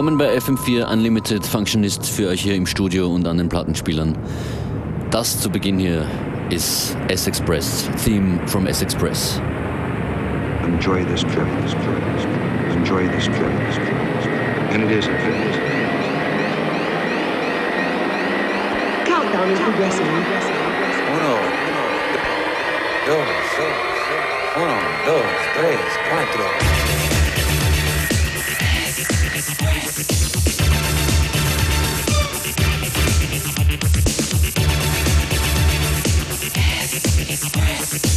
Willkommen bei FM4 Unlimited Functionist für euch hier im Studio und an den Plattenspielern. Das zu Beginn hier ist S-Express, Theme from S-Express. Enjoy this trip, this trip, this trip. Enjoy this trip, this trip, this trip. And it is a trip. Countdown is progressing. Uno, dos, uno, dos, tres, cuatro. Yes.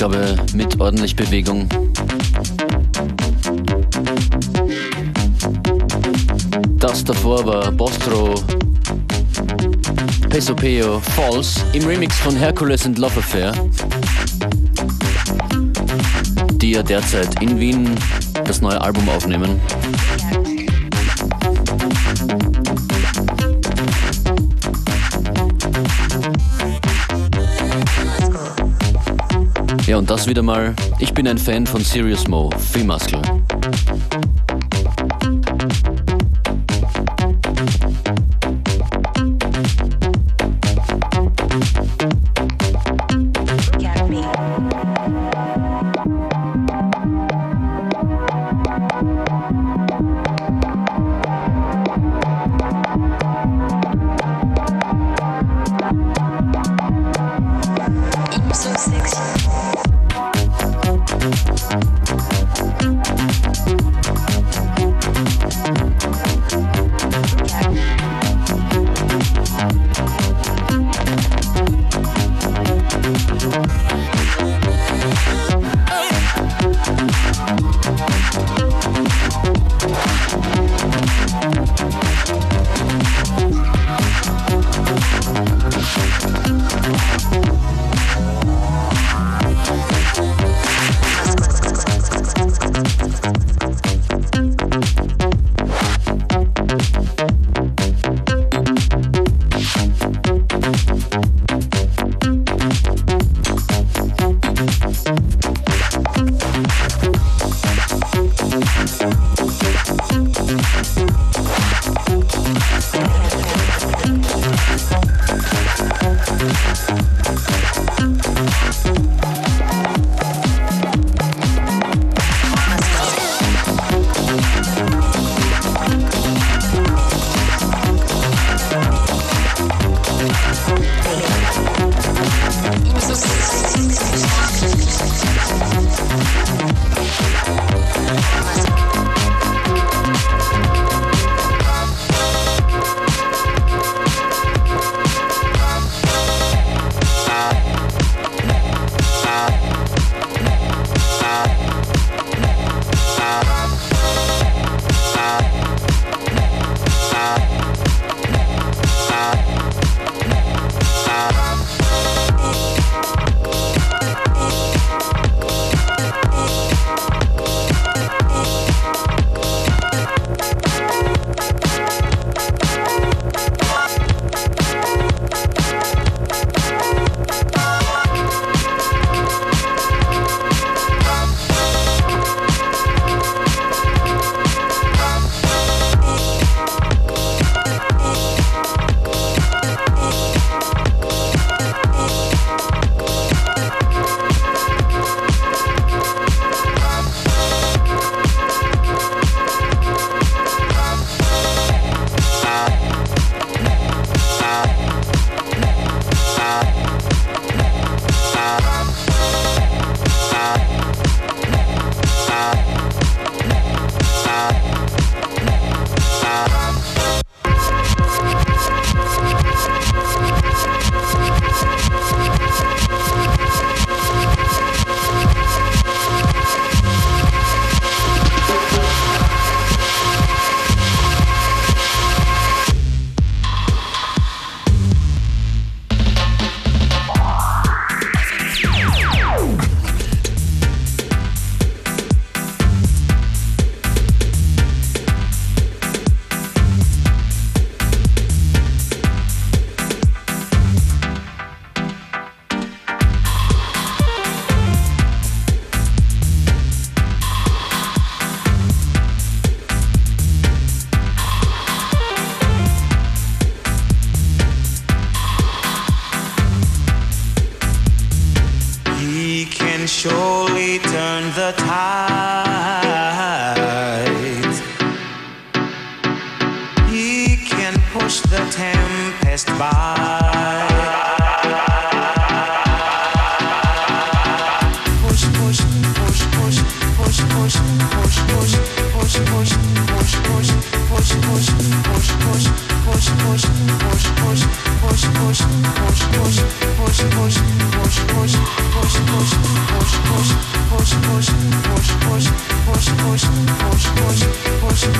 Ausgabe mit ordentlich Bewegung. Das davor war Bostro Peso Peo Falls im Remix von Hercules and Love Affair, die ja derzeit in Wien das neue Album aufnehmen. Ja, und das wieder mal. Ich bin ein Fan von Serious Mo, Free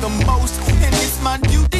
the most, and it's my duty.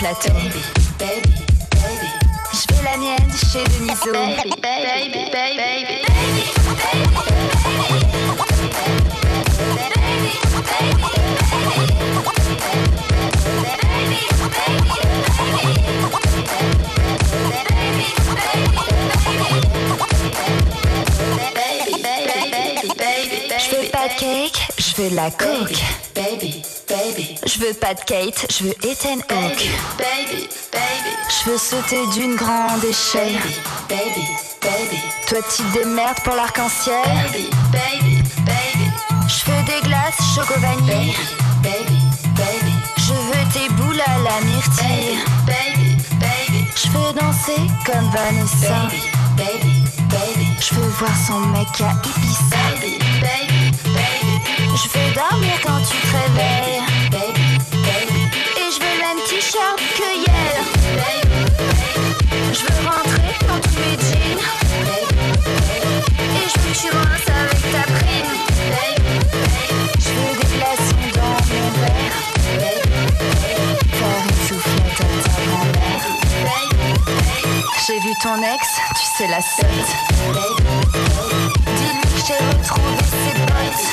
plateau. Baby, baby, Je fais la mienne chez Deniso. baby, baby, baby, Je veux pas de cake, je veux la coke. Baby, je veux pas de Kate, je veux Ethan Hawke. Baby, baby. Je veux sauter d'une grande échelle. Baby, baby, baby. Toi, tu démerdes pour l'arc-en-ciel. Baby, baby. Je veux des glaces choco vanille. Baby, baby, Je veux tes boules à la myrtille. Baby, baby, Je veux danser comme Vanessa. Baby, baby, baby. Je veux voir son mec à Ibiza. Baby, baby, baby. Je veux dormir quand tu te réveilles. T-shirt que hier. Je veux rentrer dans tous mes jeans. Et je veux que tu rinces avec ta prime. Je veux des glaçons dans mon verre. Faire une soufflette à ta grand-mère. J'ai vu ton ex, tu sais la suite. Dis-lui que j'ai retrouvé ses potes.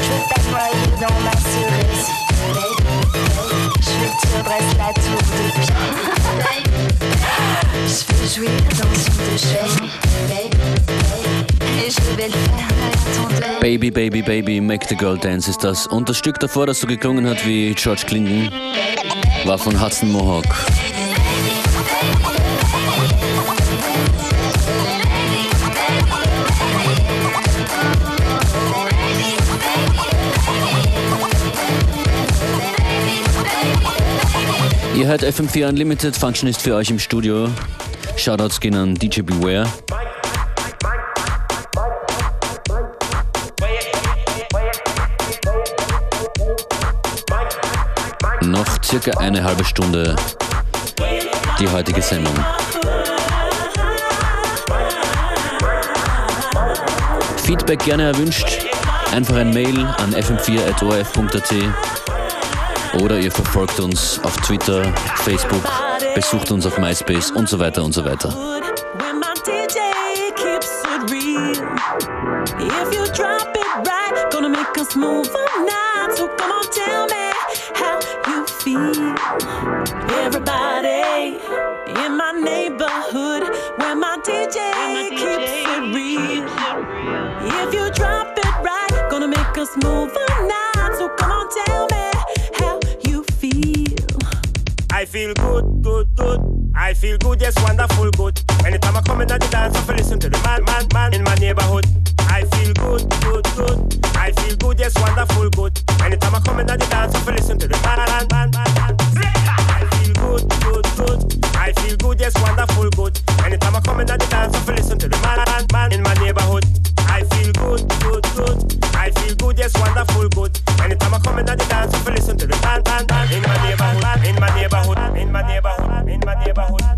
Je veux pas noyer dans ma cerise. Redresses la tour de pied. Je veux jouir dans une de à deuil. Baby, Baby, Baby, Make the Girl Dance ist das. Und das Stück davor, das so geklungen hat wie George Clinton, war von Hudson Mohawk. Ihr hört FM4 Unlimited, Function ist für euch im Studio. Shoutouts gehen an DJ Beware. Noch circa eine halbe Stunde die heutige Sendung. Feedback gerne erwünscht. Einfach ein Mail an fm4.orf.at oder ihr verfolgt uns auf Twitter, Facebook, besucht uns auf MySpace und so weiter und so weiter. Everybody in my neighborhood where my DJ, my DJ keeps, it keeps it real. If you drop it right, gonna make us move on now. I feel good, yes, wonderful, good. Anytime I come in at the dance, I feel listen to the man, man, man in my neighborhood. I feel good, good, good. I feel good, yes, wonderful, good. Anytime I come in at the dance, I feel listen to the man, man, man, man. I feel good, good, good. I feel good, yes, wonderful, good. Anytime I come in at the dance, I feel listen to the man, man, man in my neighborhood. I feel good, good, good. I feel good, yes, wonderful, good. Anytime I come in at the dance, I feel listen to the man, man, man in my neighborhood, in my neighborhood, in my neighborhood, bajo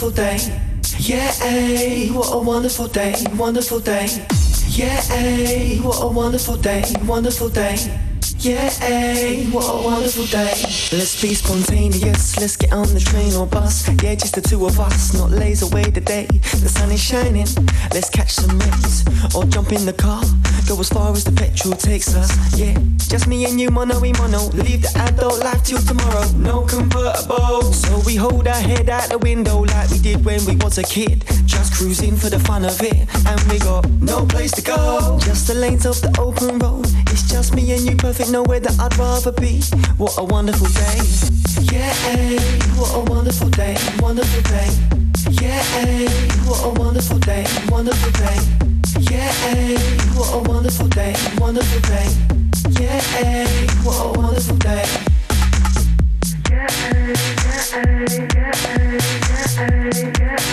wonderful day. Yeah, what a wonderful day, wonderful day. Yeah, what a wonderful day, wonderful day. Yeah, what a wonderful day. Let's be spontaneous, let's get on the train or bus. Yeah, just the two of us, not lays away the day. The sun is shining, let's catch some rays. Or jump in the car, go as far as the petrol takes us. Yeah, just me and you, mono we mono. Leave the adult life till tomorrow, no convertible. So we hold our head out the window like we did when we was a kid. Just cruising for the fun of it, and we got no place to go. Just the lanes of the open road. It's just me and you, perfect, nowhere that I'd rather be. What a wonderful day. Yeah, what a wonderful day, wonderful day. Yeah, what a wonderful day, wonderful day. Yeah, what a wonderful day, wonderful day. Yeah, what a wonderful day. Yeah, yeah, yeah, yeah, yeah, yeah,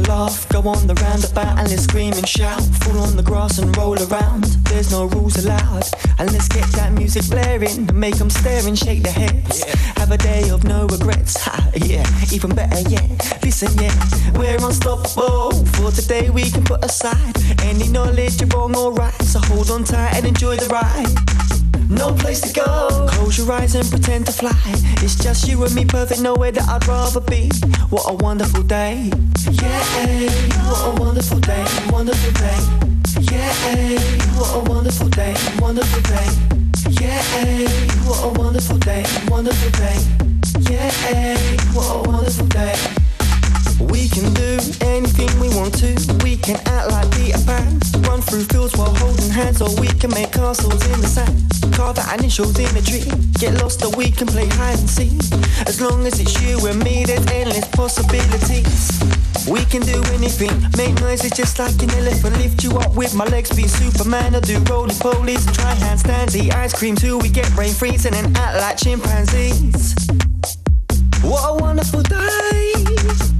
a laugh. Go on the roundabout and let's scream and shout. Fall on the grass and roll around. There's no rules allowed. And let's get that music blaring. Make them stare and shake their heads. Have a day of no regrets. Ha, yeah, even better yet. Listen, yeah, we're unstoppable. For today we can put aside any knowledge of wrong or right. So hold on tight and enjoy the ride. No place to go. Close your eyes and pretend to fly. It's just you and me, perfect, nowhere that I'd rather be. What a wonderful day. Yeah, what a wonderful day, wonderful day. Yeah, what a wonderful day, wonderful day. Yeah, what a wonderful day, wonderful day. Yeah, what a wonderful day. We can do anything we want to. We can act like Peter Pan, run through fields while holding hands, or we can make castles in the sand. Carve our initials in a tree. Get lost, or we can play hide and seek. As long as it's you and me, there's endless possibilities. We can do anything, make noises just like an elephant. Lift you up with my legs, be Superman. I do roly polies and try handstands. Eat ice cream till we get brain freeze and act like chimpanzees. What a wonderful day!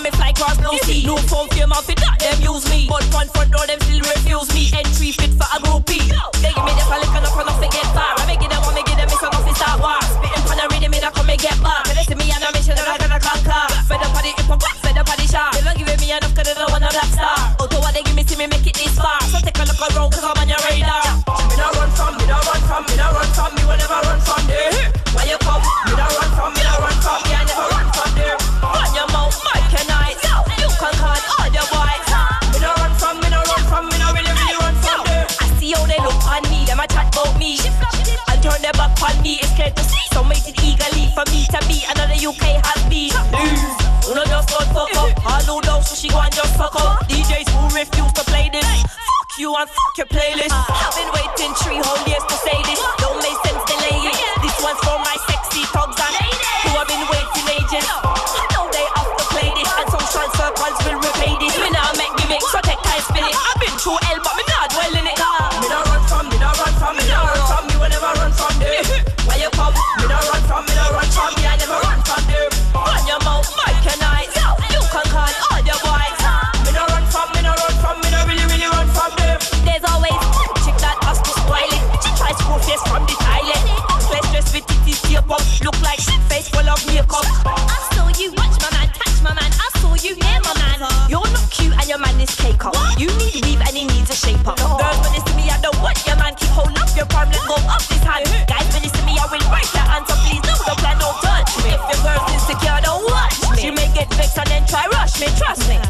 Me fly cross blue sea. No phone fear mouth fit that them use me. But front front all them still refuse me. Entry fit for a groupie. They give me the palace cannot I run off to get far. I make it up, I make it up, it's an office at war. Spitting for the rhythm and I come and get back. They see me and I mission that I gonna conquer. Fed up on the hip hop, fed up on the shark. They don't give me enough cause they don't want a black star. Although what they give me, see me make it fuck up. DJs who refuse to play this. Fuck you and fuck your playlist. I've been waiting three whole years to say this. Don't me, trust me.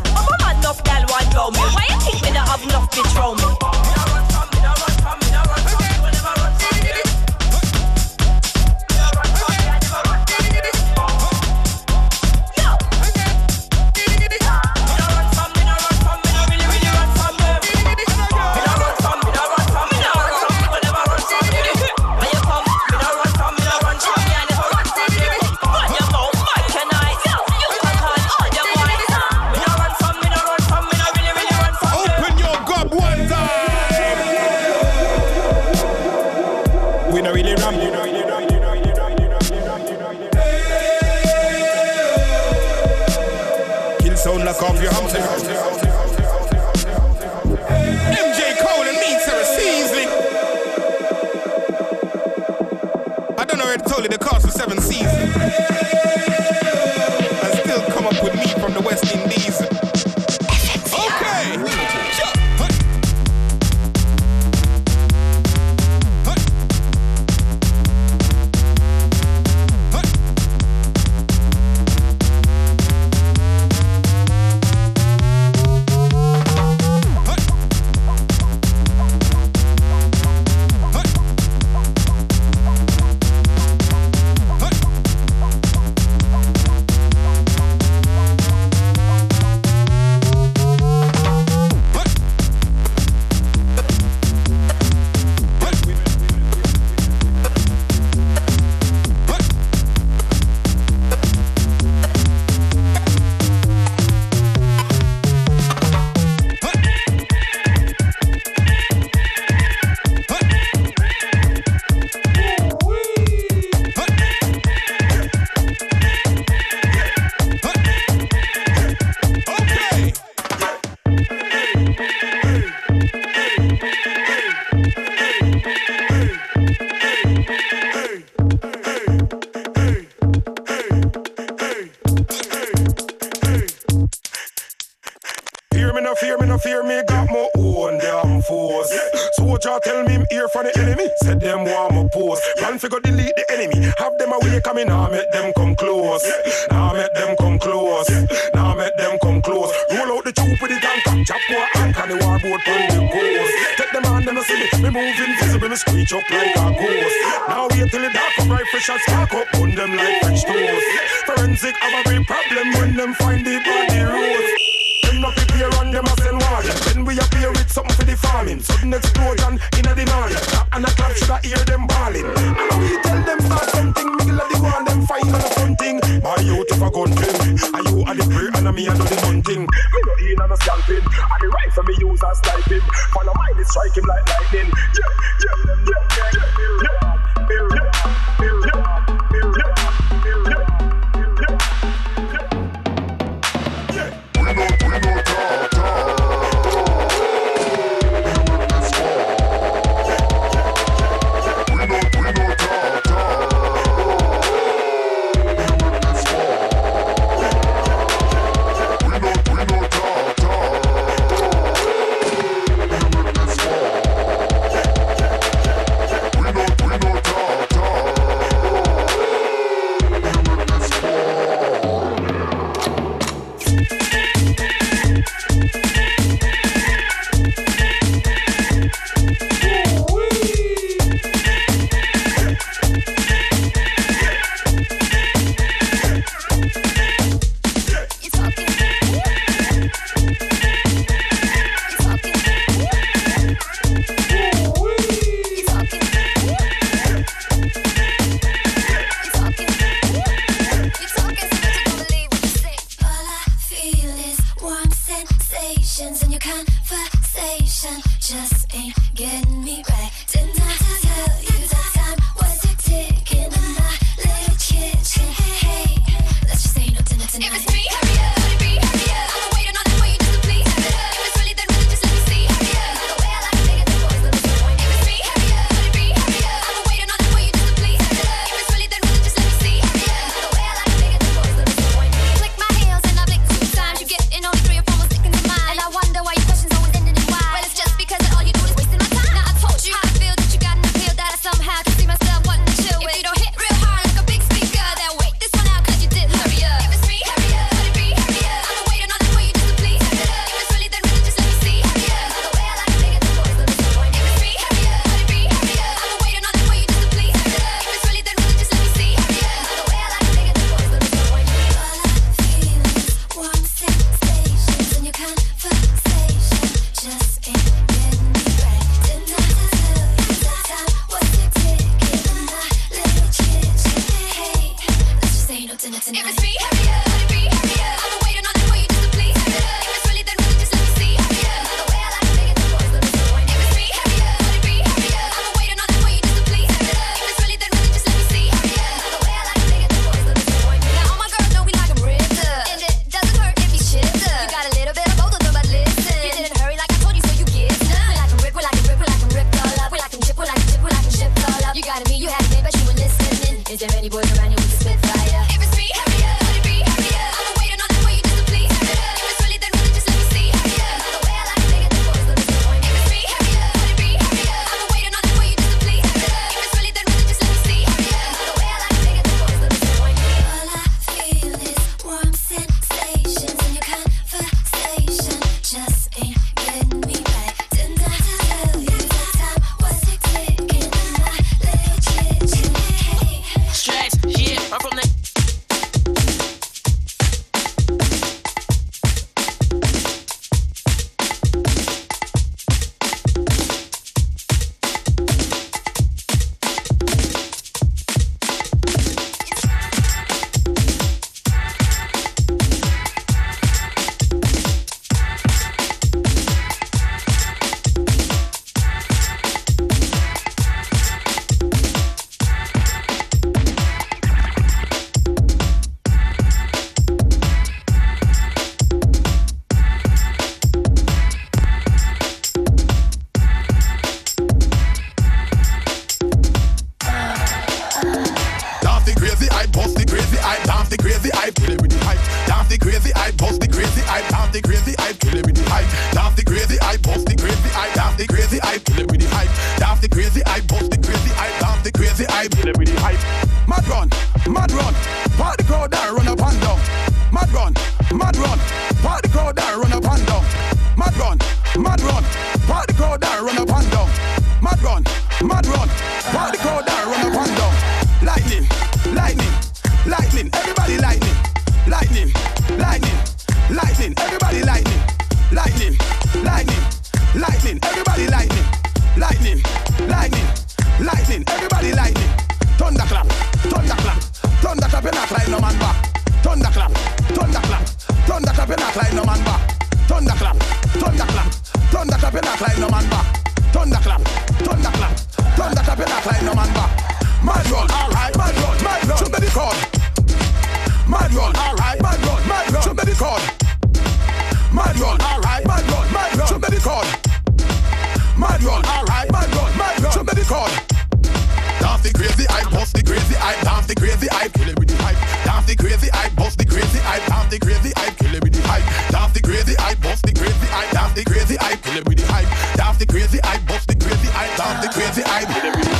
the crazy hype, bust the crazy hype, half the crazy hype, kill it with the hype. Half the crazy hype, bust the crazy hype, half the crazy hype, kill it with the hype. Half the crazy hype, bust the crazy hype, half the crazy hype, kill it with the hype.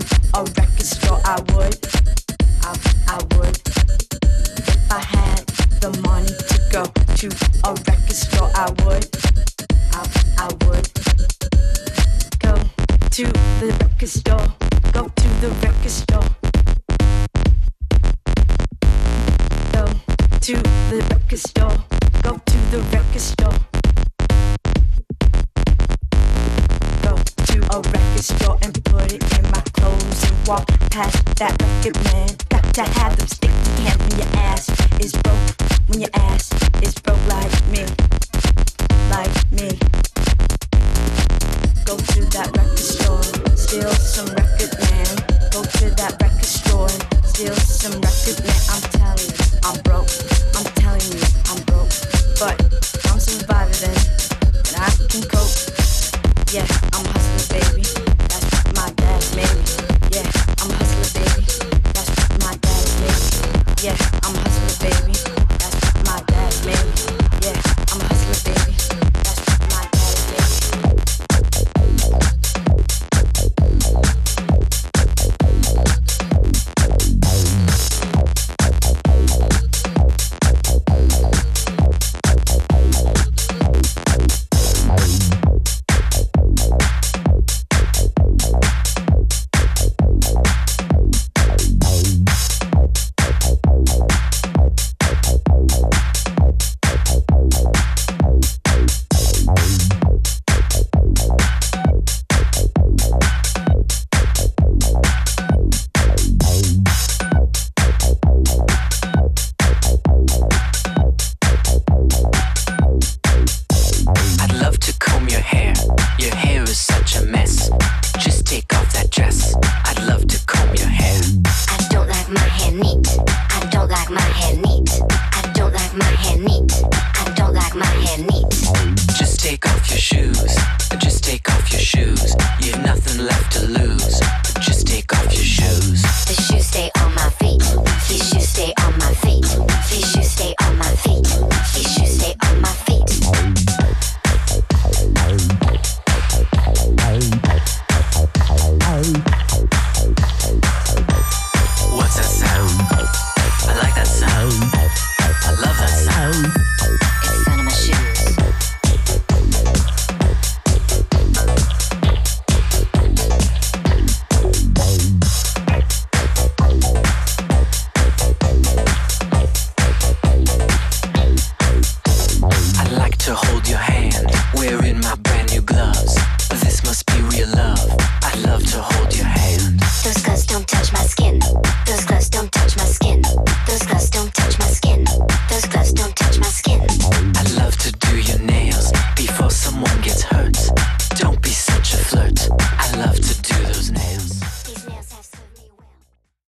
to a record store, I would. I, I would. If I had the money to go to a record